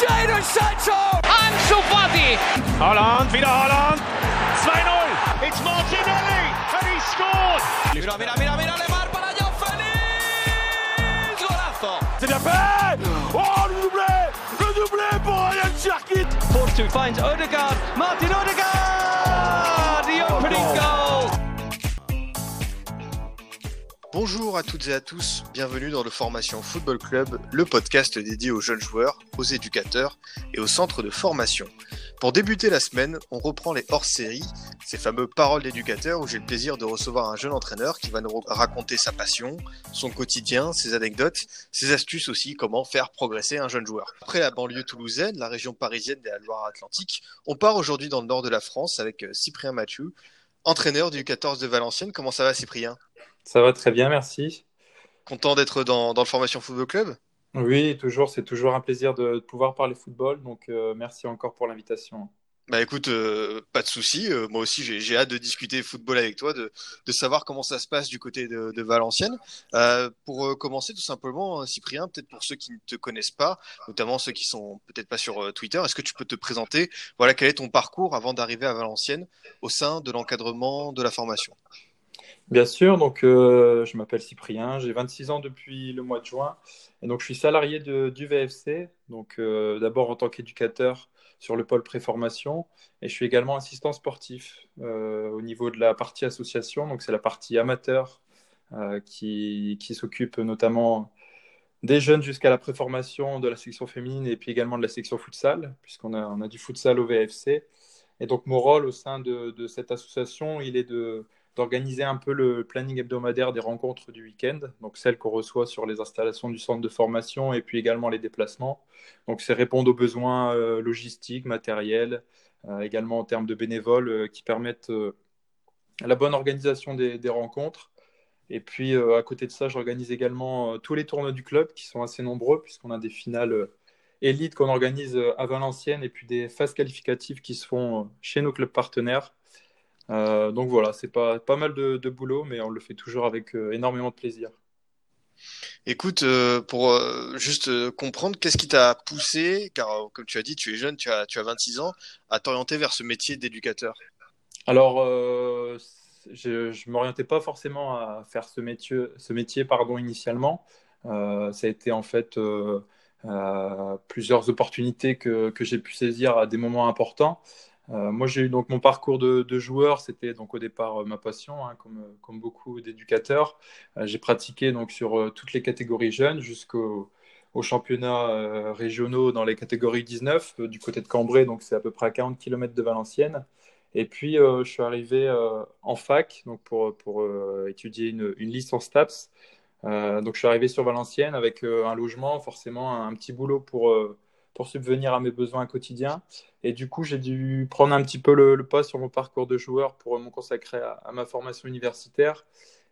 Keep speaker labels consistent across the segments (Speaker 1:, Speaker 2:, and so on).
Speaker 1: Jadon Sancho!
Speaker 2: Ansu Fati!
Speaker 3: Holland, wieder Holland! 2-0! It's Martinelli! And he scored!
Speaker 1: Mira, mira, mira, mira, Lemar para Joao Félix! Golazo!
Speaker 3: C'est bien fait! Oh, le doublé! Le doublé pour Ryan Cherkit!
Speaker 2: Force finds Odegaard. Martin Odegaard! The opening goal!
Speaker 4: Bonjour à toutes et à tous, bienvenue dans le Formation Football Club, le podcast dédié aux jeunes joueurs, aux éducateurs et aux centres de formation. Pour débuter la semaine, on reprend les hors-séries, ces fameux paroles d'éducateurs où j'ai le plaisir de recevoir un jeune entraîneur qui va nous raconter sa passion, son quotidien, ses anecdotes, ses astuces aussi, comment faire progresser un jeune joueur. Après la banlieue toulousaine, la région parisienne et la Loire-Atlantique, on part aujourd'hui dans le nord de la France avec euh, Cyprien Mathieu, entraîneur du 14 de Valenciennes. Comment ça va Cyprien?
Speaker 5: Ça va très bien, merci.
Speaker 4: Content d'être dans, dans le Formation Football Club?
Speaker 5: Oui, toujours, c'est toujours un plaisir de pouvoir parler football, donc euh, merci encore pour l'invitation.
Speaker 4: Bah écoute, euh, pas de souci. Euh, moi aussi, j'ai j'ai hâte de discuter football avec toi, de, de savoir comment ça se passe du côté de, de Valenciennes. Euh, pour commencer, tout simplement, Cyprien, peut-être pour ceux qui ne te connaissent pas, notamment ceux qui sont peut-être pas sur Twitter, est-ce que tu peux te présenter? Voilà, quel est ton parcours avant d'arriver à Valenciennes au sein de l'encadrement de la formation?
Speaker 5: Bien sûr, donc euh, je m'appelle Cyprien, j'ai 26 ans depuis le mois de juin, et donc je suis salarié du VFC, donc euh, d'abord en tant qu'éducateur sur le pôle préformation, et je suis également assistant sportif euh, au niveau de la partie association, donc c'est la partie amateur qui, qui s'occupe notamment des jeunes jusqu'à la préformation de la section féminine et puis également de la section futsal, puisqu'on a, on a du futsal au VFC. Et donc mon rôle au sein de, de cette association, il est de, d'organiser un peu le planning hebdomadaire des rencontres du week-end, donc celles qu'on reçoit sur les installations du centre de formation et puis également les déplacements. Donc c'est répondre aux besoins euh, logistiques, matériels, euh, également en termes de bénévoles euh, qui permettent la bonne organisation des, des rencontres. Et puis à côté de ça, j'organise également tous les tournois du club qui sont assez nombreux puisqu'on a des finales élites qu'on organise à Valenciennes et puis des phases qualificatives qui se font chez nos clubs partenaires. Euh, donc voilà, c'est pas, pas mal de, de boulot, mais on le fait toujours avec euh, énormément de plaisir.
Speaker 4: Écoute, euh, pour juste comprendre, qu'est-ce qui t'a poussé, car comme tu as dit, tu es jeune, tu as, tu as 26 ans, à t'orienter vers ce métier d'éducateur?
Speaker 5: Alors, je ne m'orientais pas forcément à faire ce métier, ce métier pardon, initialement. Ça a été en fait plusieurs opportunités que, que j'ai pu saisir à des moments importants. Euh, moi, j'ai eu donc mon parcours de, joueur, c'était donc au départ euh, ma passion, hein, comme, comme beaucoup d'éducateurs. Euh, j'ai pratiqué donc sur euh, toutes les catégories jeunes jusqu'au aux championnats euh, régionaux dans les catégories 19 euh, du côté de Cambrai, donc c'est à peu près à 40 km de Valenciennes. Et puis, euh, je suis arrivé euh, en fac donc pour, euh, étudier une, licence TAPS. Euh, donc, je suis arrivé sur Valenciennes avec euh, un logement, forcément un, petit boulot euh, pour subvenir à mes besoins quotidiens. Et du coup, j'ai dû prendre un petit peu le, pas sur mon parcours de joueur pour me consacrer à, ma formation universitaire.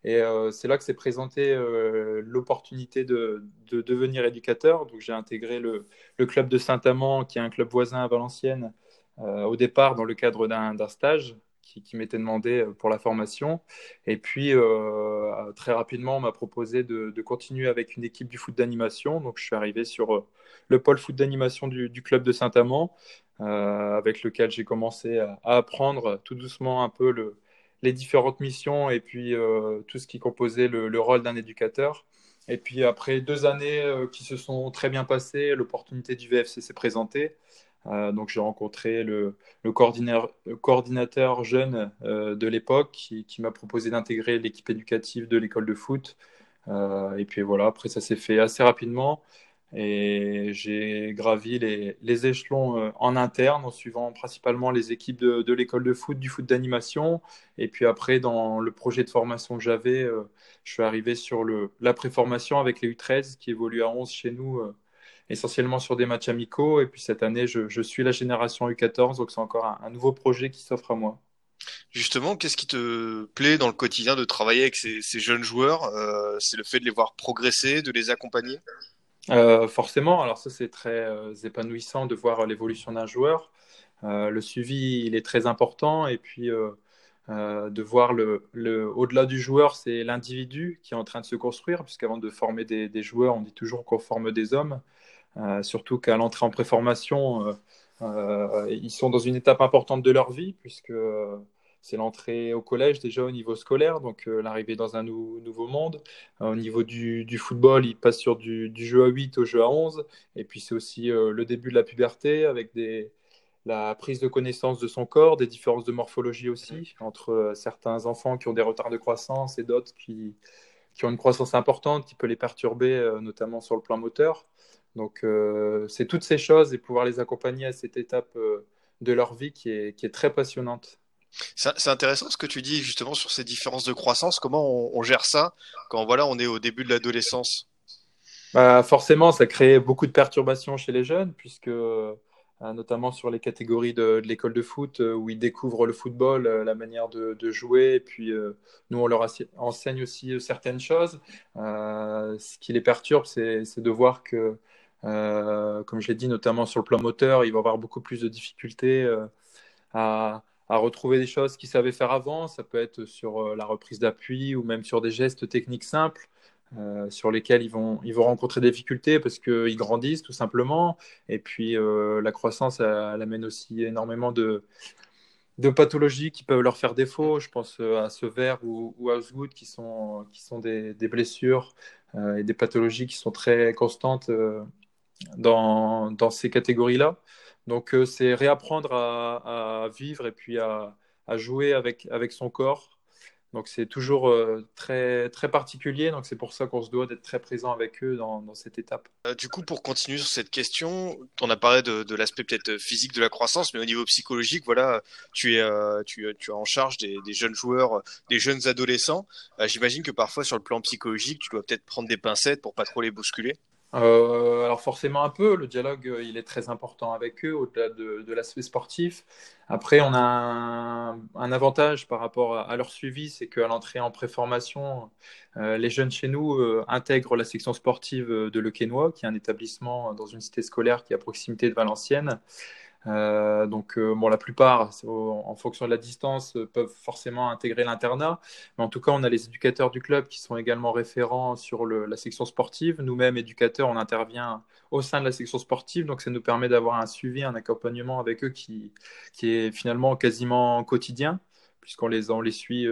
Speaker 5: Et euh, c'est là que s'est présentée euh, l'opportunité de, de devenir éducateur. Donc, j'ai intégré le, club de Saint-Amand, qui est un club voisin à Valenciennes, euh, au départ dans le cadre d'un stage qui, m'était demandé pour la formation. Et puis, très rapidement, on m'a proposé de, continuer avec une équipe du foot d'animation. Donc, je suis arrivé sur le pôle foot d'animation du, club de Saint-Amand, avec lequel j'ai commencé à, apprendre tout doucement un peu le, les différentes missions et puis euh, tout ce qui composait le, le rôle d'un éducateur. Et puis, après deux années euh, qui se sont très bien passées, l'opportunité du VFC s'est présentée. Euh, donc j'ai rencontré le, coordinateur, jeune euh, de l'époque qui, m'a proposé d'intégrer l'équipe éducative de l'école de foot. Euh, et puis voilà, après ça s'est fait assez rapidement et j'ai gravi les, échelons euh, en interne en suivant principalement les équipes de, l'école de foot, du foot d'animation. Et puis après, dans le projet de formation que j'avais, euh, je suis arrivé sur le, la préformation avec les U13 qui évoluent à 11 chez nous euh, essentiellement sur des matchs amicaux. Et puis cette année, je, suis la génération U14, donc c'est encore un, nouveau projet qui s'offre à moi.
Speaker 4: Justement, qu'est-ce qui te plaît dans le quotidien de travailler avec ces, jeunes joueurs C'est le fait de les voir progresser, de les accompagner?
Speaker 5: Euh, forcément, alors ça c'est très euh, épanouissant de voir l'évolution d'un joueur. Euh, le suivi, il est très important et puis de voir le, au-delà du joueur, c'est l'individu qui est en train de se construire, puisqu'avant de former des, des joueurs, on dit toujours qu'on forme des hommes. surtout qu'à l'entrée en préformation, ils sont dans une étape importante de leur vie, puisque c'est l'entrée au collège déjà au niveau scolaire, donc l'arrivée dans un nouveau monde. au niveau du, football, ils passent sur du, jeu à 8 au jeu à 11, et puis c'est aussi le début de la puberté avec la prise de connaissance de son corps, des différences de morphologie aussi, entre euh, certains enfants qui ont des retards de croissance et d'autres qui, ont une croissance importante qui peut les perturber, euh, notamment sur le plan moteur. Donc, euh, c'est toutes ces choses et pouvoir les accompagner à cette étape de leur vie qui est très passionnante.
Speaker 4: C'est intéressant ce que tu dis justement sur ces différences de croissance. Comment on, gère ça quand voilà, on est au début de l'adolescence?
Speaker 5: Bah, Forcément, ça crée beaucoup de perturbations chez les jeunes puisque euh, notamment sur les catégories de, l'école de foot euh, où ils découvrent le football, euh, la manière de, jouer. Et puis, nous, on leur enseigne aussi certaines choses. ce qui les perturbe, c'est de voir que, comme je l'ai dit, notamment sur le plan moteur, ils vont avoir beaucoup plus de difficultés à, à retrouver des choses qu'ils savaient faire avant. Ça peut être sur la reprise d'appui ou même sur des gestes techniques simples. Euh, sur lesquels ils vont, ils vont rencontrer des difficultés parce qu'ils grandissent tout simplement. Et puis euh, la croissance, elle, amène aussi énormément de, de pathologies qui peuvent leur faire défaut. Je pense euh, à ce verre ou, ou à Osgood qui sont, qui sont des, des blessures et des pathologies qui sont très constantes dans, dans, ces catégories-là. Donc c'est réapprendre à, vivre et puis à, jouer avec, avec son corps donc c'est toujours euh, très, très particulier, donc c'est pour ça qu'on se doit d'être très présent avec eux dans, cette étape.
Speaker 4: Euh, du coup, pour continuer sur cette question, on a parlé de, l'aspect peut-être physique de la croissance, mais au niveau psychologique, voilà, tu es, euh, tu, tu en charge des, des, jeunes joueurs, des jeunes adolescents. J'imagine que parfois sur le plan psychologique, tu dois peut-être prendre des pincettes pour pas trop les bousculer.
Speaker 5: Euh, alors forcément un peu, le dialogue euh, il est très important avec eux au-delà de, l'aspect sportif. Après on a un, avantage par rapport à, leur suivi, c'est qu'à l'entrée en préformation, euh, les jeunes chez nous intègrent la section sportive de Le Quénois, qui est un établissement dans une cité scolaire qui est à proximité de Valenciennes. Euh, donc, euh, bon, la plupart, en fonction de la distance, euh, peuvent forcément intégrer l'internat. Mais en tout cas, on a les éducateurs du club qui sont également référents sur la section sportive. Nous-mêmes, éducateurs, on intervient au sein de la section sportive. Donc, ça nous permet d'avoir un suivi, un accompagnement avec eux qui, est finalement quasiment quotidien, puisqu'on les, les suit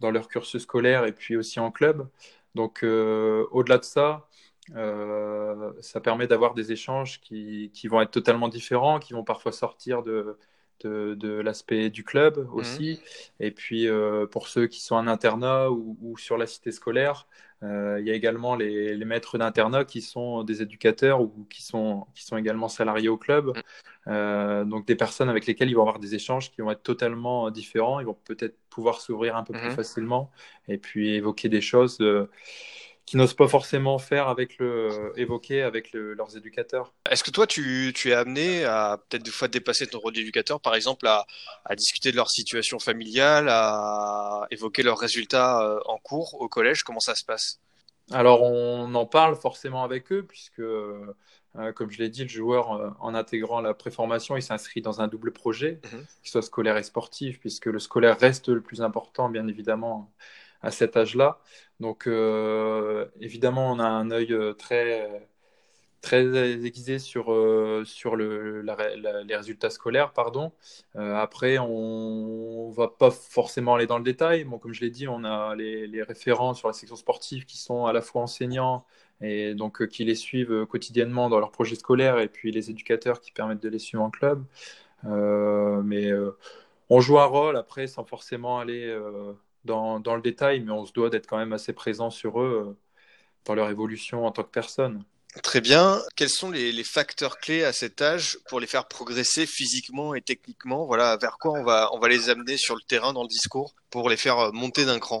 Speaker 5: dans leur cursus scolaire et puis aussi en club. Donc, au-delà de ça, euh, ça permet d'avoir des échanges qui, qui, vont être totalement différents, qui vont parfois sortir de, de, de l'aspect du club mhm. aussi. Et puis euh, pour ceux qui sont en internat ou, ou sur la cité scolaire, euh, il y a également les, les maîtres d'internat qui sont des éducateurs ou qui sont, qui sont également salariés au club. Mhm. Donc des personnes avec lesquelles ils vont avoir des échanges qui vont être totalement différents. Ils vont peut-être pouvoir s'ouvrir un peu plus mhm. facilement et puis évoquer des choses qui n'osent pas forcément faire avec le évoquer avec leurs éducateurs.
Speaker 4: Est-ce que toi tu, tu es amené à peut-être des fois dépasser ton rôle d'éducateur, par exemple à, à, discuter de leur situation familiale, à évoquer leurs résultats euh, en cours au collège? Comment ça se passe?
Speaker 5: Alors on en parle forcément avec eux puisque euh, comme je l'ai dit, le joueur, euh, en intégrant la préformation, il s'inscrit dans un double projet, mm qu'il soit scolaire et sportif, puisque le scolaire reste le plus important, bien évidemment, à cet âge-là. Donc, euh, évidemment, on a un œil euh, très, très aiguisé sur, euh, sur le, les résultats scolaires. Pardon. après, on ne va pas forcément aller dans le détail. Bon, comme je l'ai dit, on a les, les, référents sur la section sportive qui sont à la fois enseignants et donc qui les suivent quotidiennement dans leur projet scolaire et puis les éducateurs qui permettent de les suivre en club. mais on joue un rôle après sans forcément aller dans, dans, le détail, mais on se doit d'être quand même assez présent sur eux euh, dans leur évolution en tant que personne.
Speaker 4: Très bien. Quels sont les, les, facteurs clés à cet âge pour les faire progresser physiquement et techniquement? Voilà, vers quoi on va, on va les amener sur le terrain dans le discours pour les faire monter d'un cran?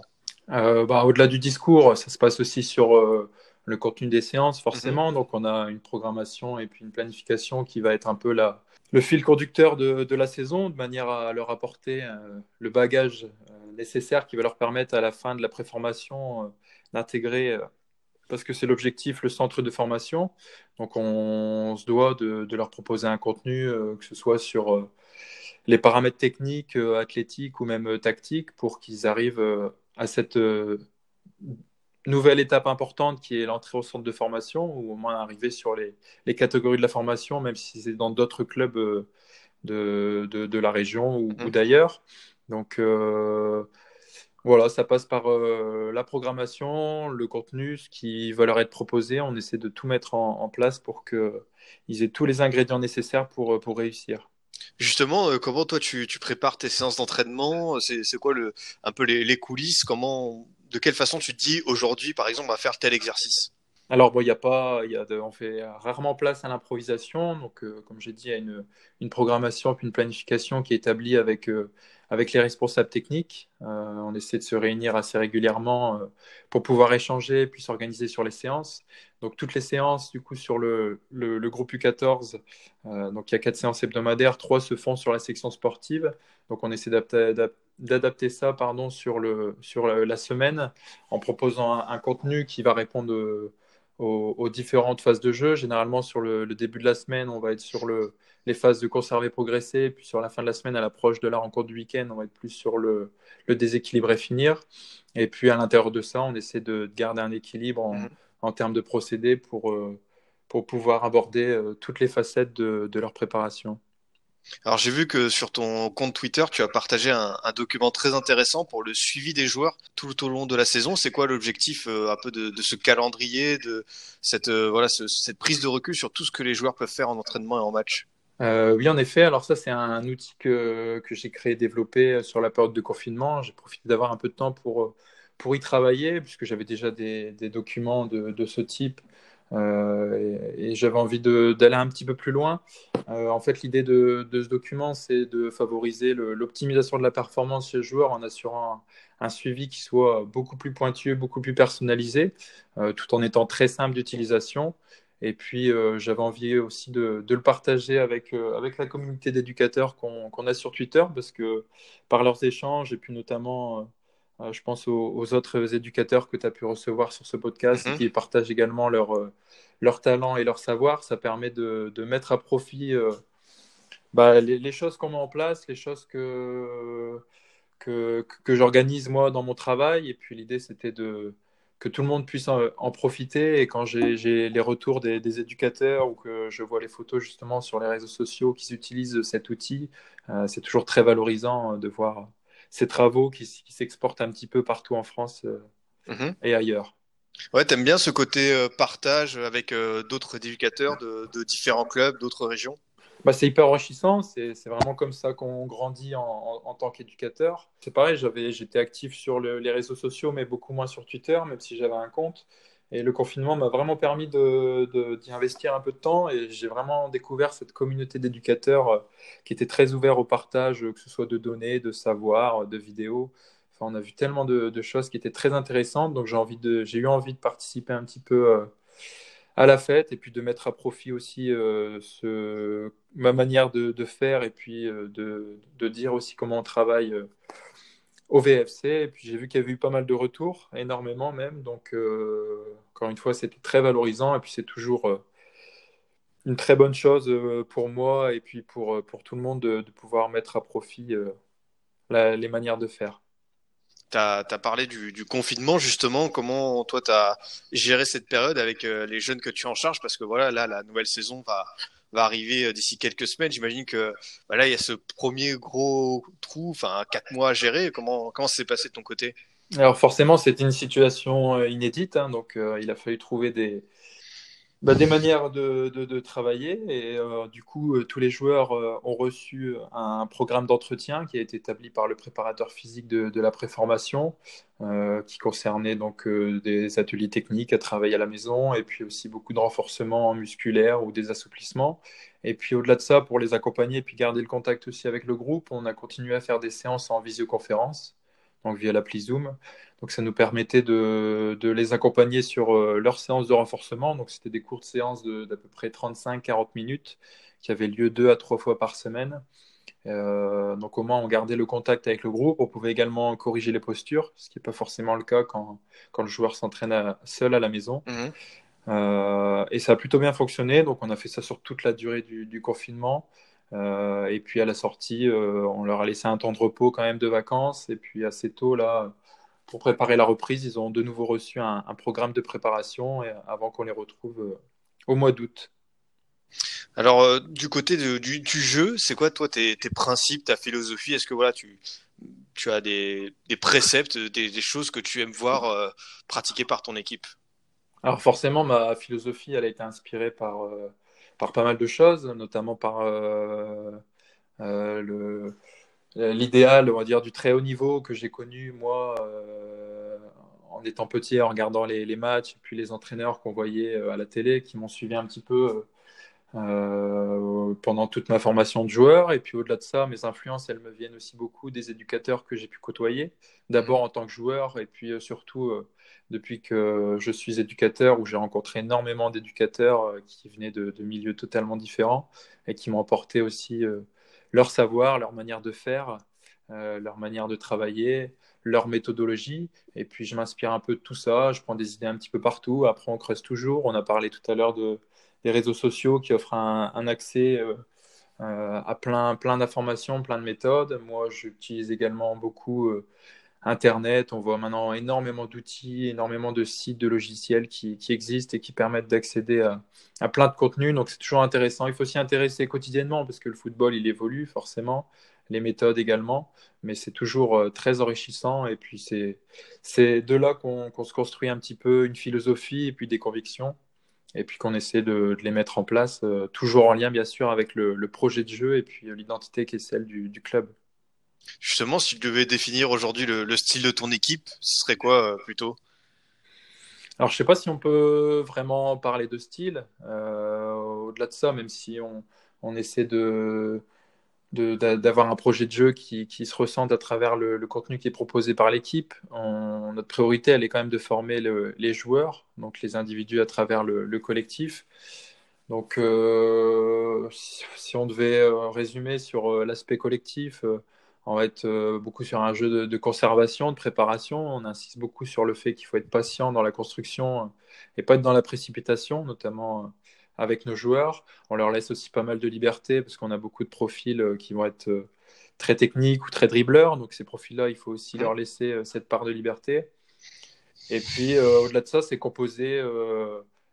Speaker 5: Euh, bah, Au-delà du discours, ça se passe aussi sur euh, le contenu des séances, forcément. Mm-hmm. Donc, on a une programmation et puis une planification qui va être un peu la, le fil conducteur de, la saison, de manière à leur apporter euh, le bagage nécessaire qui va leur permettre à la fin de la préformation euh, d'intégrer, euh, parce que c'est l'objectif, le centre de formation. Donc on, se doit de, leur proposer un contenu, euh, que ce soit sur les paramètres techniques, athlétiques ou même tactiques, pour qu'ils arrivent à cette nouvelle étape importante qui est l'entrée au centre de formation, ou au moins arriver sur les, les catégories de la formation, même si c'est dans d'autres clubs euh, de, de, de, la région ou, ou mmh. d'ailleurs. Donc euh, voilà, ça passe par euh, la programmation, le contenu, ce qui va leur être proposé. On essaie de tout mettre en, en place pour qu'ils aient tous les ingrédients nécessaires pour, pour réussir.
Speaker 4: Justement, euh, comment toi tu, tu, prépares tes séances d'entraînement? C'est quoi le, un peu les, les, coulisses? Comment, de quelle façon tu te dis aujourd'hui, par exemple, va faire tel exercice
Speaker 5: alors, bon, il y a pas, on fait rarement place à l'improvisation. Donc, euh, comme j'ai dit, il y a une, programmation puis une planification qui est établie avec, euh, avec les responsables techniques. Euh, on essaie de se réunir assez régulièrement euh, pour pouvoir échanger puis s'organiser sur les séances. Donc, toutes les séances, du coup, sur le, le, groupe U14, euh, donc il y a quatre séances hebdomadaires, trois se font sur la section sportive. Donc, on essaie d'adapter ça pardon, sur, le, sur la semaine en proposant un contenu qui va répondre aux, aux, différentes phases de jeu. Généralement, sur le, le, début de la semaine, on va être sur le, les phases de conserver, progresser. Puis sur la fin de la semaine, à l'approche de la rencontre du week-end, on va être plus sur le, le déséquilibre et finir. Et puis à l'intérieur de ça, on essaie de, de garder un équilibre en, mmh. en, termes de procédés pour, euh, pour pouvoir aborder euh, toutes les facettes de, de leur préparation.
Speaker 4: Alors j'ai vu que sur ton compte Twitter, tu as partagé un, document très intéressant pour le suivi des joueurs tout au long de la saison. C'est quoi l'objectif euh, un peu de, ce calendrier, de cette euh, voilà ce, cette prise de recul sur tout ce que les joueurs peuvent faire en entraînement et en match?
Speaker 5: Euh, Oui, en effet. Alors ça, c'est un outil que, que j'ai créé, développé sur la période de confinement. J'ai profité d'avoir un peu de temps pour pour y travailler, puisque j'avais déjà des, des documents de, de, ce type euh, et, j'avais envie d'aller un petit peu plus loin. Euh, en fait, l'idée de, ce document, c'est de favoriser l'optimisation de la performance chez le joueur en assurant un, suivi qui soit beaucoup plus pointueux, beaucoup plus personnalisé, euh, tout en étant très simple d'utilisation. Et puis, j'avais envie aussi de, le partager avec, la communauté d'éducateurs qu'on qu a sur Twitter, parce que par leurs échanges, et puis notamment je pense aux, aux, autres éducateurs que tu as pu recevoir sur ce podcast mm -hmm. qui partagent également leur, euh, leur talent et leur savoir. Ça permet de, de mettre à profit euh, bah, les, les, choses qu'on met en place, les choses que, que, que j'organise moi dans mon travail. Et puis l'idée, c'était de que tout le monde puisse en, en profiter. Et quand j'ai les retours des, des, éducateurs ou que je vois les photos justement sur les réseaux sociaux qui utilisent cet outil, euh, c'est toujours très valorisant de voir ces travaux qui, qui s'exportent un petit peu partout en France euh, mmh. et ailleurs.
Speaker 4: Ouais, t'aimes bien ce côté euh, partage avec euh, d'autres éducateurs de, de, différents clubs, d'autres régions?
Speaker 5: Bah, C'est hyper enrichissant, c'est vraiment comme ça qu'on grandit en, en, en tant qu'éducateur. C'est pareil, j'étais actif sur le, les réseaux sociaux, mais beaucoup moins sur Twitter, même si j'avais un compte. Et le confinement m'a vraiment permis d'y de, investir un peu de temps et j'ai vraiment découvert cette communauté d'éducateurs euh, qui était très ouvert au partage, que ce soit de données, de savoir, de vidéos. Enfin, on a vu tellement de, choses qui étaient très intéressantes, donc j'ai eu envie de participer un petit peu euh, à la fête et puis de mettre à profit aussi euh, ma manière de, faire et puis euh, de, dire aussi comment on travaille euh, au VFC. Et puis j'ai vu qu'il y avait eu pas mal de retours, énormément même. Donc, euh, encore une fois, c'était très valorisant. Et puis c'est toujours euh, une très bonne chose euh, pour moi et puis pour, pour tout le monde de, pouvoir mettre à profit les manières de faire.
Speaker 4: Tu as, parlé du, du, confinement, justement. Comment toi, tu as géré cette période avec les jeunes que tu en charges Parce que voilà, là, la nouvelle saison va, va arriver d'ici quelques semaines. J'imagine que bah là, il y a ce premier gros trou, enfin quatre mois à gérer. Comment comment s'est passé de ton côté?
Speaker 5: Alors forcément, c'était une situation inédite, hein, donc euh, il a fallu trouver des bah, des manières de, travailler et euh, du coup, euh, tous les joueurs euh, ont reçu un programme d'entretien qui a été établi par le préparateur physique de, la préformation qui concernait donc des ateliers techniques à travailler à la maison et puis aussi beaucoup de renforcement musculaire ou des assouplissements. Et puis au-delà de ça, pour les accompagner et puis garder le contact aussi avec le groupe, on a continué à faire des séances en visioconférence, donc via l'appli Zoom. Donc ça nous permettait de, de les accompagner sur euh, leur séance de renforcement. Donc c'était des courtes séances d'à peu près 35-40 minutes qui avaient lieu deux à trois fois par semaine. Euh, donc au moins on gardait le contact avec le groupe. On pouvait également corriger les postures, ce qui n'est pas forcément le cas quand, quand le joueur s'entraîne seul à la maison. Mmh. Euh, et ça a plutôt bien fonctionné. Donc on a fait ça sur toute la durée du, du confinement. Euh, et puis à la sortie, euh, on leur a laissé un temps de repos quand même de vacances. Et puis assez tôt, là, pour préparer la reprise, ils ont de nouveau reçu un, programme de préparation avant qu'on les retrouve au mois d'août.
Speaker 4: Alors, du côté du, jeu, c'est quoi, toi, tes, principes, ta philosophie? Est-ce que voilà, tu, tu as des, préceptes, des, choses que tu aimes voir pratiquer par ton équipe?
Speaker 5: Alors, forcément, ma philosophie, elle a été inspirée par, par pas mal de choses, notamment par le l'idéal, on va dire, du très haut niveau que j'ai connu, moi, euh, en étant petit, en regardant les, matchs, et puis les entraîneurs qu'on voyait euh, à la télé, qui m'ont suivi un petit peu euh, pendant toute ma formation de joueur. Et puis au-delà de ça, mes influences, elles me viennent aussi beaucoup des éducateurs que j'ai pu côtoyer, d'abord en tant que joueur, et puis surtout depuis que je suis éducateur, où j'ai rencontré énormément d'éducateurs qui venaient de, milieux totalement différents et qui m'ont apporté aussi leur savoir, leur manière de faire, euh, leur manière de travailler, leur méthodologie. Et puis je m'inspire un peu de tout ça, je prends des idées un petit peu partout. Après, on creuse toujours. On a parlé tout à l'heure de, des réseaux sociaux qui offrent un, accès euh, euh, à plein, plein d'informations, plein de méthodes. Moi, j'utilise également beaucoup Internet, on voit maintenant énormément d'outils, énormément de sites, de logiciels qui, existent et qui permettent d'accéder à, plein de contenus. Donc c'est toujours intéressant. Il faut s'y intéresser quotidiennement parce que le football, il évolue forcément, les méthodes également, mais c'est toujours euh, très enrichissant. Et puis c'est de là qu'on se construit un petit peu une philosophie et puis des convictions. Et puis qu'on essaie de, les mettre en place, euh, toujours en lien bien sûr avec le, projet de jeu et puis l'identité qui est celle du club.
Speaker 4: Justement, si tu devais définir aujourd'hui le, style de ton équipe, ce serait quoi euh, plutôt?
Speaker 5: Alors, je sais pas si on peut vraiment parler de style. Euh, au-delà de ça, même si on, essaie de d'avoir un projet de jeu qui, se ressente à travers le, contenu qui est proposé par l'équipe. Notre priorité, elle est quand même de former les joueurs, donc les individus à travers le, collectif. Donc, euh, si, on devait résumer sur l'aspect collectif, on va être euh, beaucoup sur un jeu de, conservation, de préparation. On insiste beaucoup sur le fait qu'il faut être patient dans la construction euh, et pas être dans la précipitation, notamment euh, avec nos joueurs. On leur laisse aussi pas mal de liberté parce qu'on a beaucoup de profils qui vont être très techniques ou très dribbleurs. Donc ces profils-là, il faut aussi leur laisser cette part de liberté. Et puis au-delà de ça, c'est composer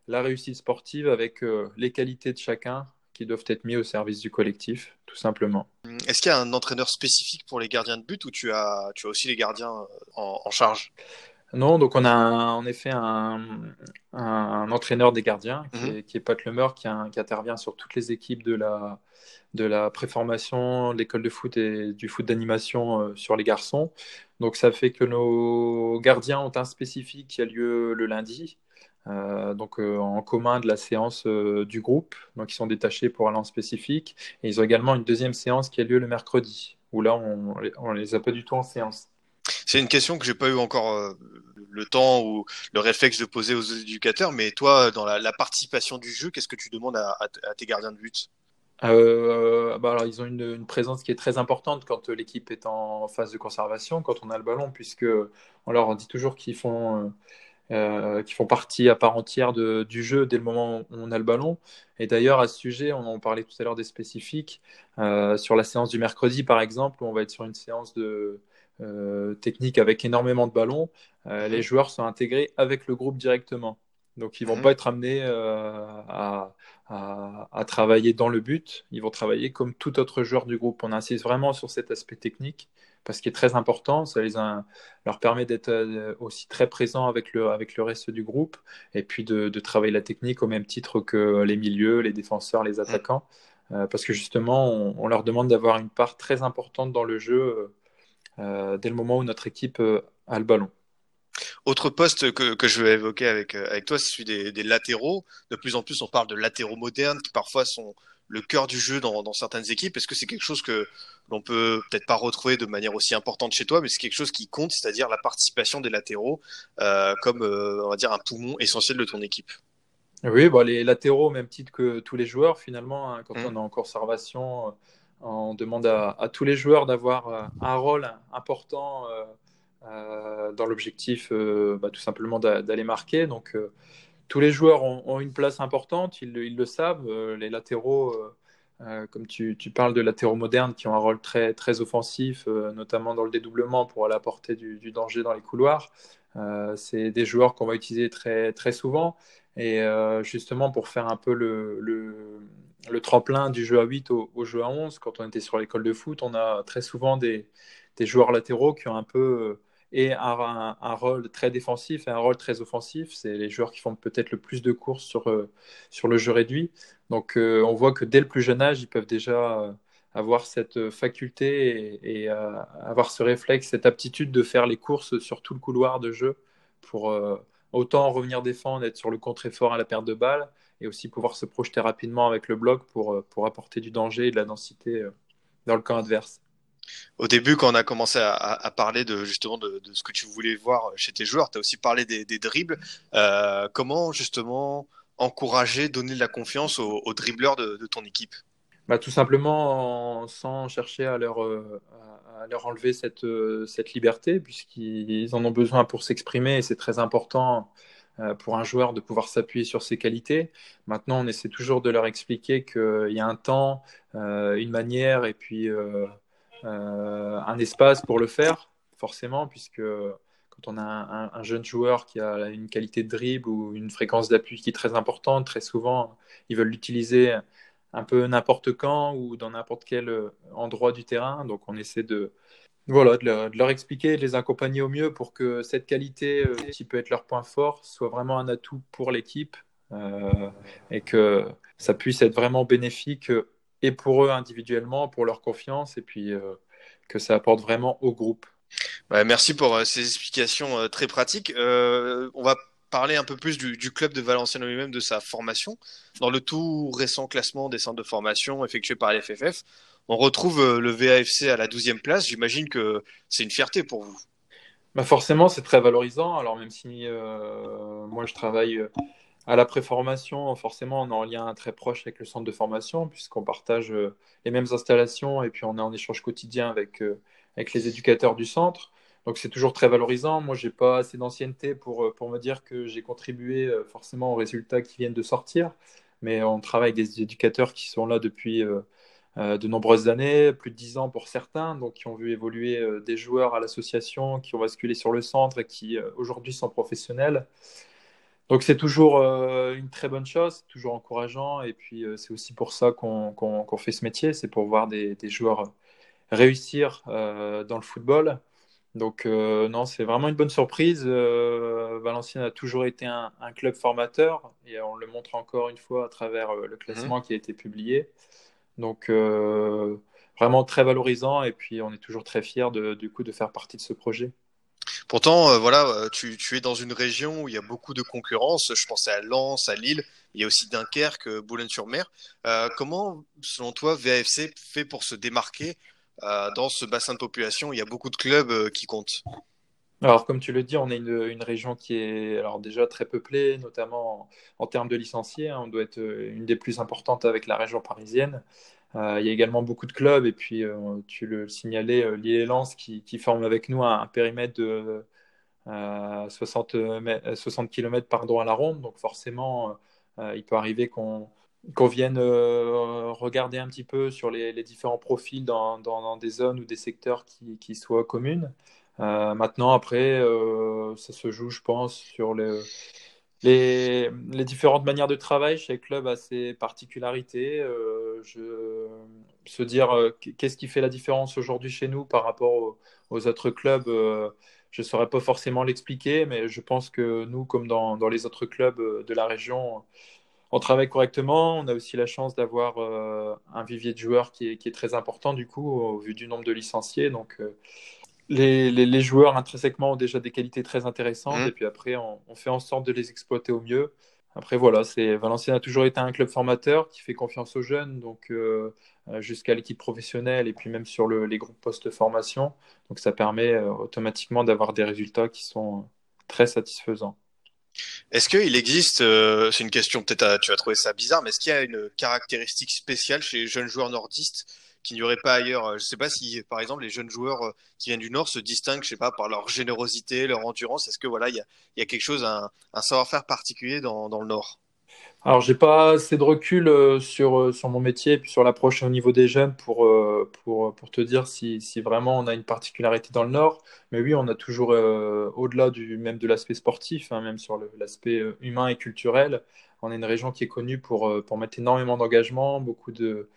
Speaker 5: la réussite sportive avec les qualités de chacun qui doivent être mis au service du collectif, tout simplement.
Speaker 4: Est-ce qu'il y a un entraîneur spécifique pour les gardiens de but ou tu as, tu as aussi les gardiens euh, en, charge?
Speaker 5: Non, donc on a en effet un, un, entraîneur des gardiens qui, mhm. est, qui est, Pat Lemeur, qui, qui, intervient sur toutes les équipes de la, de la préformation, de l'école de foot et du foot d'animation euh, sur les garçons. Donc ça fait que nos gardiens ont un spécifique qui a lieu le lundi, euh, donc euh, en commun de la séance euh, du groupe, donc ils sont détachés pour aller en spécifique. Et ils ont également une deuxième séance qui a lieu le mercredi, où là on, on les a pas du tout en séance.
Speaker 4: C'est une question que j'ai pas eu encore le temps ou le réflexe de poser aux éducateurs, mais toi, dans la, participation du jeu, qu'est-ce que tu demandes à, tes gardiens de but?
Speaker 5: Bah alors, ils ont une, une, présence qui est très importante quand l'équipe est en phase de conservation, quand on a le ballon, puisque on leur dit toujours qu'ils font euh, qui font partie à part entière de, du jeu dès le moment où on a le ballon. Et d'ailleurs, à ce sujet, on en parlait tout à l'heure des spécifiques. Euh, sur la séance du mercredi, par exemple, où on va être sur une séance de euh, technique avec énormément de ballons, les joueurs sont intégrés avec le groupe directement. Donc, ils vont mhm. pas être amenés à, à, à, travailler dans le but. Ils vont travailler comme tout autre joueur du groupe. On insiste vraiment sur cet aspect technique parce qu'il est très important. Ça leur permet d'être euh, aussi très présents avec le, reste du groupe et puis de, travailler la technique au même titre que les milieux, les défenseurs, les attaquants. Euh, parce que justement, on, leur demande d'avoir une part très importante dans le jeu euh, dès le moment où notre équipe a le ballon.
Speaker 4: Autre poste que, je veux évoquer avec, toi, c'est celui des, latéraux. De plus en plus, on parle de latéraux modernes qui parfois sont le cœur du jeu dans, certaines équipes Est-ce que c'est quelque chose que l'on peut peut-être pas retrouver de manière aussi importante chez toi, mais c'est quelque chose qui compte, c'est-à-dire la participation des latéraux euh, comme euh, on va dire un poumon essentiel de ton équipe?
Speaker 5: Oui, bon, les latéraux, au même titre que tous les joueurs, finalement, hein, quand mmh. on est en conservation, euh, on demande à, tous les joueurs d'avoir un rôle important dans l'objectif, bah, tout simplement d'aller marquer. Donc tous les joueurs ont, une place importante, ils, le savent. Euh, les latéraux euh, comme tu, parles de latéraux modernes qui ont un rôle très, très offensif, notamment dans le dédoublement pour aller apporter du, du danger dans les couloirs. c'est des joueurs qu'on va utiliser très, très souvent. Et justement, pour faire un peu le, le, le, tremplin du jeu à 8 au, au, jeu à 11, quand on était sur l'école de foot, on a très souvent des, des joueurs latéraux qui ont un peu et un, rôle très défensif et un rôle très offensif. C'est les joueurs qui font peut-être le plus de courses sur, euh, sur le jeu réduit. Donc euh, on voit que dès le plus jeune âge, ils peuvent déjà euh, avoir cette faculté et, et avoir ce réflexe, cette aptitude de faire les courses sur tout le couloir de jeu pour autant revenir défendre, être sur le contre-effort à la perte de balle et aussi pouvoir se projeter rapidement avec le bloc pour, pour apporter du danger et de la densité dans le camp adverse.
Speaker 4: Au début, quand on a commencé à, parler de justement de, ce que tu voulais voir chez tes joueurs, tu as aussi parlé des, dribbles. Euh, comment justement encourager, donner de la confiance aux, aux dribbleurs de, ton équipe?
Speaker 5: Bah, Tout simplement en, sans chercher à leur, euh, à leur enlever cette, euh, cette liberté, puisqu'ils en ont besoin pour s'exprimer et c'est très important pour un joueur de pouvoir s'appuyer sur ses qualités. Maintenant, on essaie toujours de leur expliquer qu'il y a un temps, une manière et puis un espace pour le faire, forcément, puisque quand on a un, un, jeune joueur qui a une qualité de dribble ou une fréquence d'appui qui est très importante, très souvent, ils veulent l'utiliser un peu n'importe quand ou dans n'importe quel endroit du terrain. Donc on essaie de, voilà, de leur, expliquer, de les accompagner au mieux pour que cette qualité euh, qui peut être leur point fort soit vraiment un atout pour l'équipe euh, et que ça puisse être vraiment bénéfique et pour eux individuellement, pour leur confiance, et puis euh, que ça apporte vraiment au groupe.
Speaker 4: Ouais, merci pour euh, ces explications euh, très pratiques. On va parler un peu plus du, du club de Valenciennes lui-même, de sa formation. Dans le tout récent classement des centres de formation effectué par l'FFF, on retrouve le VAFC à la 12e place. J'imagine que c'est une fierté pour vous.
Speaker 5: Bah forcément, c'est très valorisant. Alors même si moi je travaille à la préformation, forcément, on est en lien très proche avec le centre de formation, puisqu'on partage euh, les mêmes installations et puis on est en échange quotidien avec, euh, avec les éducateurs du centre. Donc c'est toujours très valorisant. Moi, j'ai pas assez d'ancienneté pour, euh, pour me dire que j'ai contribué forcément aux résultats qui viennent de sortir, mais on travaille avec des éducateurs qui sont là depuis de nombreuses années, plus de dix ans pour certains, donc qui ont vu évoluer des joueurs à l'association, qui ont basculé sur le centre et qui aujourd'hui sont professionnels. Donc c'est toujours euh, une très bonne chose, toujours encourageant. Et puis euh, c'est aussi pour ça qu'on qu qu fait ce métier, c'est pour voir des, des joueurs réussir euh, dans le football. Donc non, c'est vraiment une bonne surprise. Valenciennes a toujours été un, un, club formateur et on le montre encore une fois à travers le classement mmh. qui a été publié. Donc vraiment très valorisant et puis on est toujours très fiers de, du coup de faire partie de ce projet.
Speaker 4: Pourtant, euh, voilà, euh, tu, es dans une région où il y a beaucoup de concurrence. Je pensais à Lens, à Lille. Il y a aussi Dunkerque, euh, Boulogne-sur-Mer. Comment, selon toi, VAFC fait pour se démarquer dans ce bassin de population Il y a beaucoup de clubs qui comptent?
Speaker 5: Alors, comme tu le dis, on est une, région qui est alors déjà très peuplée, notamment en, en termes de licenciés. Hein. On doit être une des plus importantes avec la région parisienne. Euh, il y a également beaucoup de clubs, et puis euh, tu le signalais, euh, Lille et Lens qui, qui, forment avec nous un, périmètre de 60, 60 km pardon, à la ronde. Donc forcément, il peut arriver qu'on qu'on vienne regarder un petit peu sur les, différents profils dans, dans, dans, des zones ou des secteurs qui, qui soient communes. maintenant, après, ça se joue, je pense, sur le les, différentes manières de travail. Chaque club a ses particularités. Euh, se dire euh, qu'est-ce qui fait la différence aujourd'hui chez nous par rapport aux, autres clubs, euh, je ne saurais pas forcément l'expliquer, mais je pense que nous, comme dans, dans, les autres clubs de la région, on travaille correctement. On a aussi la chance d'avoir un vivier de joueurs qui est, qui est, très important, du coup, au vu du nombre de licenciés. Donc, les, les, les, joueurs intrinsèquement ont déjà des qualités très intéressantes mmh. et puis après on, on, fait en sorte de les exploiter au mieux. Après voilà, c'est Valenciennes a toujours été un club formateur qui fait confiance aux jeunes, donc euh, jusqu'à l'équipe professionnelle et puis même sur le, les groupes post-formation. Donc ça permet euh, automatiquement d'avoir des résultats qui sont très satisfaisants.
Speaker 4: Est-ce qu'il existe, euh, c'est une question peut-être tu vas trouver ça bizarre, mais est-ce qu'il y a une caractéristique spéciale chez les jeunes joueurs nordistes qu'il n'y aurait pas ailleurs. Je ne sais pas si, par exemple, les jeunes joueurs euh, qui viennent du Nord se distinguent, je sais pas, par leur générosité, leur endurance. Est-ce que voilà, il y a, quelque chose, un, savoir-faire particulier dans, le Nord?
Speaker 5: Alors, j'ai pas assez de recul euh, sur, euh, mon métier et puis sur l'approche au niveau des jeunes pour, euh, te dire si, vraiment on a une particularité dans le Nord. Mais oui, on a toujours, au-delà même de l'aspect sportif, hein, même sur l'aspect humain et culturel, on est une région qui est connue pour, pour mettre énormément d'engagement, beaucoup de,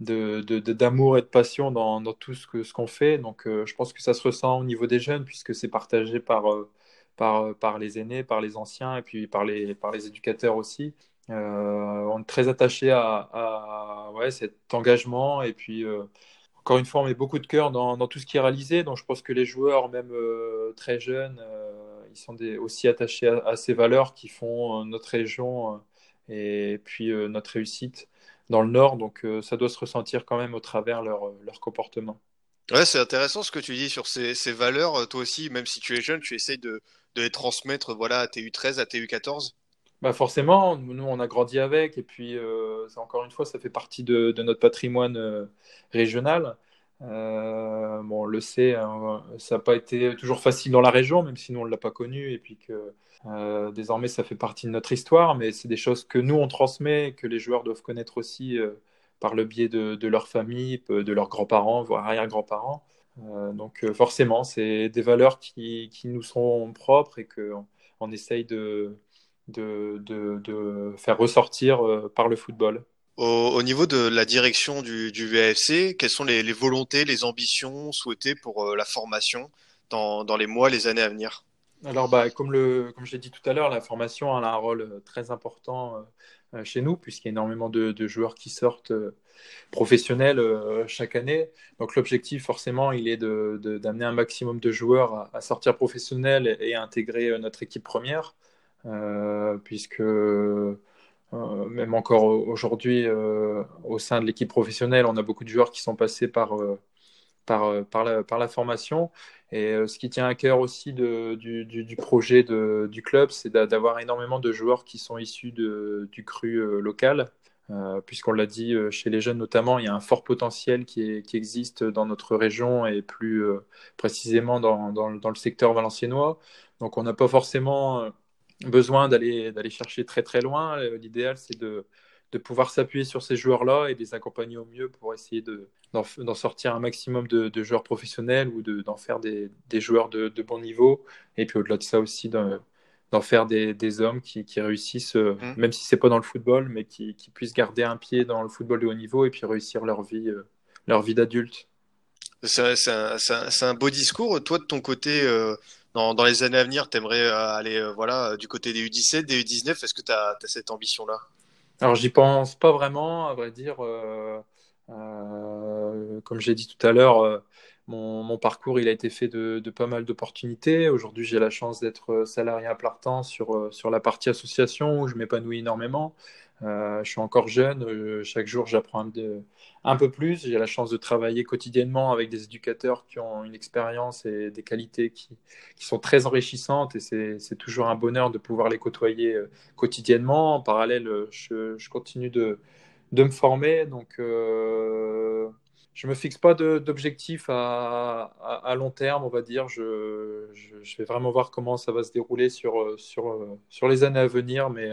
Speaker 5: de, de- de- d'amour et de passion dans, tout ce que, ce qu'on fait. Donc, je pense que ça se ressent au niveau des jeunes puisque c'est partagé par, par, par les aînés, par les anciens et puis par les, par les éducateurs aussi. Euh, on est très attaché à, ouais, cet engagement et puis euh, encore une fois, on met beaucoup de cœur dans, dans, tout ce qui est réalisé. Donc je pense que les joueurs, même euh, très jeunes, euh, ils sont aussi attachés à, à, ces valeurs qui font euh, notre région et puis notre réussite dans le Nord. Donc ça doit se ressentir quand même au travers leur, leur comportement.
Speaker 4: Ouais, c'est intéressant ce que tu dis sur ces, ces, valeurs. Toi aussi, même si tu es jeune, tu essayes de, de les transmettre voilà, à TU13, à TU14
Speaker 5: bah forcément, nous on a grandi avec, et puis euh, encore une fois, ça fait partie de, de notre patrimoine euh, régional. Euh, bon, on le sait, hein, ça n'a pas été toujours facile dans la région, même si nous on ne l'a pas connu, et puis que euh, désormais ça fait partie de notre histoire, mais c'est des choses que nous on transmet, que les joueurs doivent connaître aussi euh, par le biais de, leur famille, de leurs grands-parents, voire arrière-grands-parents. Euh, donc forcément, c'est des valeurs qui, nous sont propres et qu'on on essaye de faire ressortir par le football.
Speaker 4: Au, au, niveau de la direction du, du VAFC, quelles sont les, volontés, les ambitions souhaitées pour la formation dans, les mois, les années à venir?
Speaker 5: Alors, bah, comme, le, comme je l'ai dit tout à l'heure, la formation a un rôle euh, très important euh, chez nous, puisqu'il y a énormément de, joueurs qui sortent euh, professionnels euh, chaque année. Donc, l'objectif, forcément, il est d'amener de, un maximum de joueurs à, sortir professionnels et, à intégrer notre équipe première. Euh, puisque euh, même encore aujourd'hui, euh, au sein de l'équipe professionnelle, on a beaucoup de joueurs qui sont passés par, par, par, la, formation. Et ce qui tient à cœur aussi du, projet du club, c'est d'avoir énormément de joueurs qui sont issus du cru local. Euh, puisqu'on l'a dit chez les jeunes notamment, il y a un fort potentiel qui, existe dans notre région et plus euh, précisément dans, dans, le secteur valenciennois. Donc on n'a pas forcément besoin d'aller chercher très très loin. Euh, l'idéal, c'est de, de pouvoir s'appuyer sur ces joueurs-là et les accompagner au mieux pour essayer d'en de, sortir un maximum de, de joueurs professionnels ou d'en faire des, des, joueurs de, de, bon niveau. Et puis au-delà de ça aussi, d'en faire des, des, hommes qui, qui réussissent, mmh. même si c'est pas dans le football, mais qui, qui, puissent garder un pied dans le football de haut niveau et puis réussir leur vie, euh, leur vie d'adulte.
Speaker 4: C'est un, un, un, beau discours. Toi, de ton côté, euh, dans, dans, les années à venir, tu aimerais aller euh, voilà, du côté des U17, des U19 Est-ce que tu as, as, cette ambition-là?
Speaker 5: Alors, j'y pense pas vraiment, à vrai dire. Euh, euh, comme j'ai dit tout à l'heure, euh, mon, parcours il a été fait de, pas mal d'opportunités. Aujourd'hui, j'ai la chance d'être salarié à plein sur, sur la partie association où je m'épanouis énormément. Euh, je suis encore jeune, euh, chaque jour j'apprends un, peu plus. J'ai la chance de travailler quotidiennement avec des éducateurs qui ont une expérience et des qualités qui, sont très enrichissantes et c'est toujours un bonheur de pouvoir les côtoyer euh, quotidiennement. En parallèle, je, continue de, me former. Donc, euh, je me fixe pas d'objectif à, long terme, on va dire. Je, vais vraiment voir comment ça va se dérouler sur, les années à venir, mais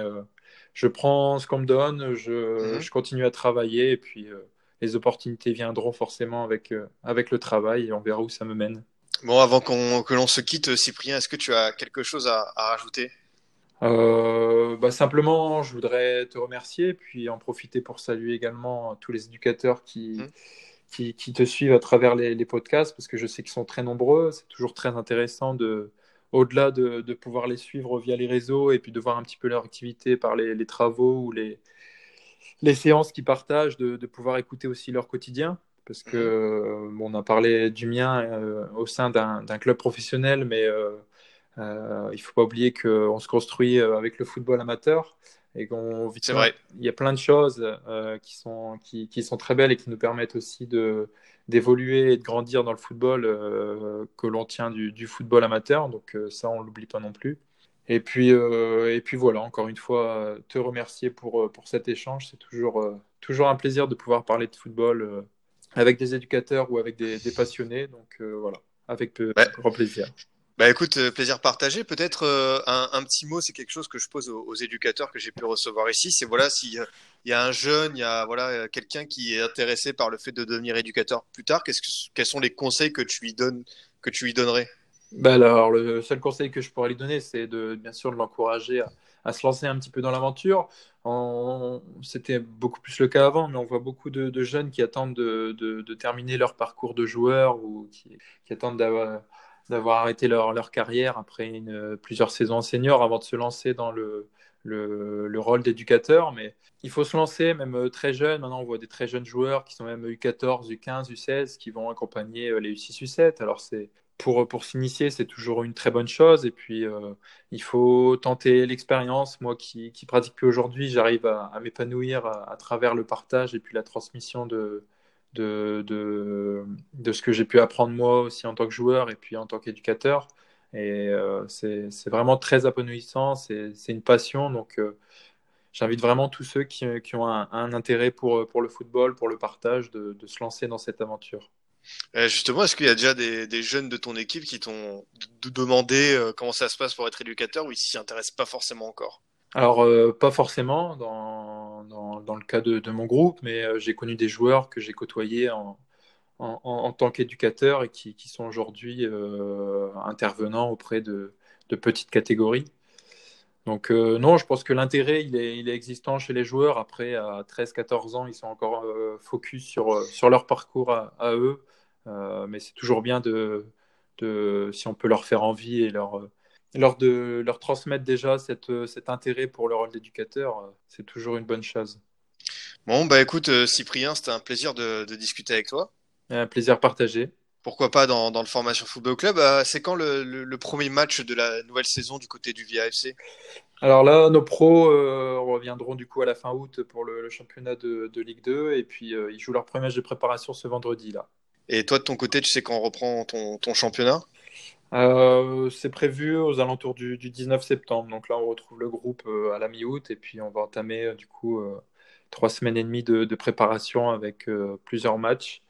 Speaker 5: je prends ce qu'on me donne, je, mmh. je, continue à travailler et puis euh, les opportunités viendront forcément avec, euh, avec le travail et on verra où ça me mène.
Speaker 4: Bon, avant qu'on que l'on se quitte, Cyprien, est-ce que tu as quelque chose à, à rajouter?
Speaker 5: Euh, bah, Simplement, je voudrais te remercier puis en profiter pour saluer également tous les éducateurs qui, mmh. qui, qui, te suivent à travers les, les podcasts parce que je sais qu'ils sont très nombreux. C'est toujours très intéressant de au-delà de, pouvoir les suivre via les réseaux et puis de voir un petit peu leur activité par les, travaux ou les, séances qu'ils partagent, de, pouvoir écouter aussi leur quotidien. Parce que euh, on a parlé du mien euh, au sein d'un club professionnel, mais euh il ne faut pas oublier qu'on se construit avec le football amateur et qu'on vit.
Speaker 4: C'est vrai.
Speaker 5: Il y a plein de choses euh, qui, sont, qui, qui, sont très belles et qui nous permettent aussi de, d'évoluer et de grandir dans le football euh, que l'on tient du, du, football amateur. Donc euh, ça, on l'oublie pas non plus. Et puis, euh, et puis voilà, encore une fois, te remercier pour, pour cet échange. C'est toujours, toujours un plaisir de pouvoir parler de football avec des éducateurs ou avec des, des passionnés. Donc voilà, avec ouais. grand plaisir.
Speaker 4: Bah écoute, euh, plaisir partagé. Peut-être euh, un, petit mot, c'est quelque chose que je pose aux, éducateurs que j'ai pu recevoir ici. C'est voilà, s'il euh, y a un jeune, il y a voilà quelqu'un qui est intéressé par le fait de devenir éducateur plus tard, qu'est-ce que, quels sont les conseils que tu lui donnes, que tu lui donnerais?
Speaker 5: Bah alors, le seul conseil que je pourrais lui donner, c'est de bien sûr de l'encourager à, se lancer un petit peu dans l'aventure. C'était beaucoup plus le cas avant, mais on voit beaucoup de, jeunes qui attendent de, terminer leur parcours de joueur ou qui attendent d'avoir d'avoir arrêté leur, leur, carrière après plusieurs saisons en senior avant de se lancer dans le, le, le rôle d'éducateur. Mais il faut se lancer, même euh, très jeune. Maintenant, on voit des très jeunes joueurs qui sont même U14, U15, U16, qui vont accompagner euh, les U6, U7. Alors, c'est pour, pour s'initier, c'est toujours une très bonne chose. Et puis, euh, il faut tenter l'expérience. Moi qui, qui pratique plus aujourd'hui, j'arrive à, m'épanouir à, travers le partage et puis la transmission de, de, de, de ce que j'ai pu apprendre moi aussi en tant que joueur et puis en tant qu'éducateur. Et euh, c'est vraiment très épanouissant, c'est une passion. Donc, euh, j'invite vraiment tous ceux qui, qui ont un, un, intérêt pour, pour le football, pour le partage, de, de se lancer dans cette aventure.
Speaker 4: Euh, justement, est-ce qu'il y a déjà des, des, jeunes de ton équipe qui t'ont demandé euh, comment ça se passe pour être éducateur ou ils s'y intéressent pas forcément encore?
Speaker 5: Alors, pas forcément dans, dans, le cas de, mon groupe, mais euh, j'ai connu des joueurs que j'ai côtoyés en, en, tant qu'éducateur et qui, qui sont aujourd'hui euh, intervenants auprès de, de, petites catégories. Donc euh, non, je pense que l'intérêt, il est, il est, existant chez les joueurs. Après, à 13-14 ans, ils sont encore focus sur, sur leur parcours à, à eux. mais c'est toujours bien de, de, si on peut leur faire envie et leur leur, de, leur transmettre déjà cette, cet intérêt pour le rôle d'éducateur, c'est toujours une bonne chose.
Speaker 4: Bon, bah écoute, euh, Cyprien, c'était un plaisir de, de, discuter avec toi.
Speaker 5: Un plaisir partagé.
Speaker 4: Pourquoi pas dans, dans le Formation Football Club? Euh, C'est quand le, le, le, premier match de la nouvelle saison du côté du VAFC
Speaker 5: Alors là, nos pros euh, reviendront du coup à la fin août pour le, le championnat de, de, Ligue 2 et puis euh, ils jouent leur premier match de préparation ce vendredi là.
Speaker 4: Et toi de ton côté, tu sais quand on reprend ton, ton championnat?
Speaker 5: Euh, c'est prévu aux alentours du, du, 19 septembre. Donc là, on retrouve le groupe euh, à la mi-août et puis on va entamer euh, du coup trois semaines et demie de, de préparation avec plusieurs matchs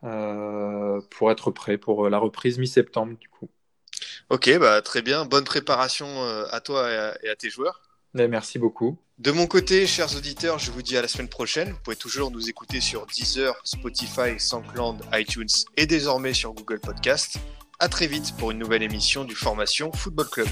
Speaker 5: pour être prêt pour la reprise mi-septembre du coup.
Speaker 4: Ok, bah très bien. Bonne préparation à toi et à, et à tes joueurs.
Speaker 5: Et merci beaucoup.
Speaker 4: De mon côté, chers auditeurs, je vous dis à la semaine prochaine. Vous pouvez toujours nous écouter sur Deezer, Spotify, SoundCloud, iTunes et désormais sur Google Podcast. À très vite pour une nouvelle émission du Formation Football Club.